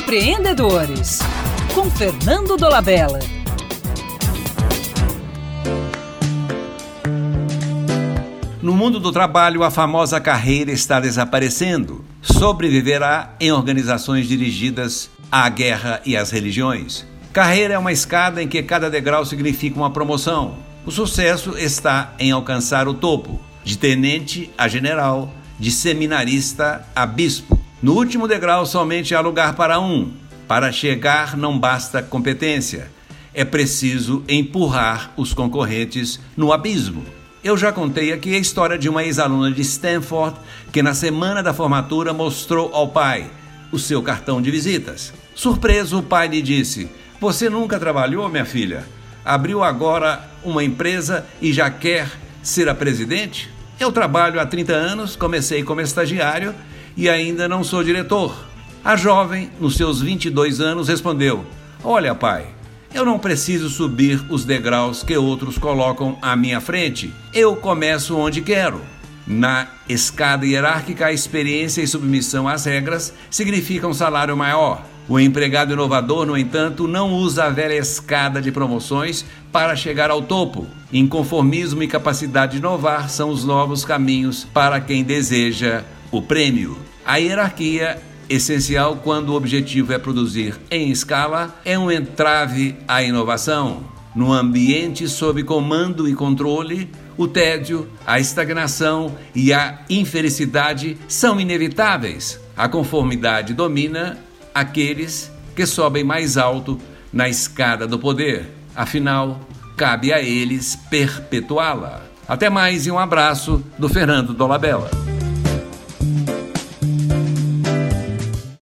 Empreendedores, com Fernando Dolabella. No mundo do trabalho, a famosa carreira está desaparecendo. Sobreviverá em organizações dirigidas à guerra e às religiões. Carreira é uma escada em que cada degrau significa uma promoção. O sucesso está em alcançar o topo, de tenente a general, de seminarista a bispo. No último degrau, somente há lugar para um. Para chegar, não basta competência. É preciso empurrar os concorrentes no abismo. Eu já contei aqui a história de uma ex-aluna de Stanford que, na semana da formatura, mostrou ao pai o seu cartão de visitas. Surpreso, o pai lhe disse: Você nunca trabalhou, minha filha? Abriu agora uma empresa e já quer ser a presidente? Eu trabalho há 30 anos, comecei como estagiário e ainda não sou diretor. A jovem, nos seus 22 anos, respondeu: Olha, pai, eu não preciso subir os degraus que outros colocam à minha frente. Eu começo onde quero. Na escada hierárquica, a experiência e submissão às regras significam um salário maior. O empregado inovador, no entanto, não usa a velha escada de promoções para chegar ao topo. Inconformismo e capacidade de inovar são os novos caminhos para quem deseja o prêmio. A hierarquia, essencial quando o objetivo é produzir em escala, é um entrave à inovação. No ambiente sob comando e controle, o tédio, a estagnação e a infelicidade são inevitáveis. A conformidade domina aqueles que sobem mais alto na escada do poder. Afinal, cabe a eles perpetuá-la. Até mais e um abraço do Fernando Dolabella.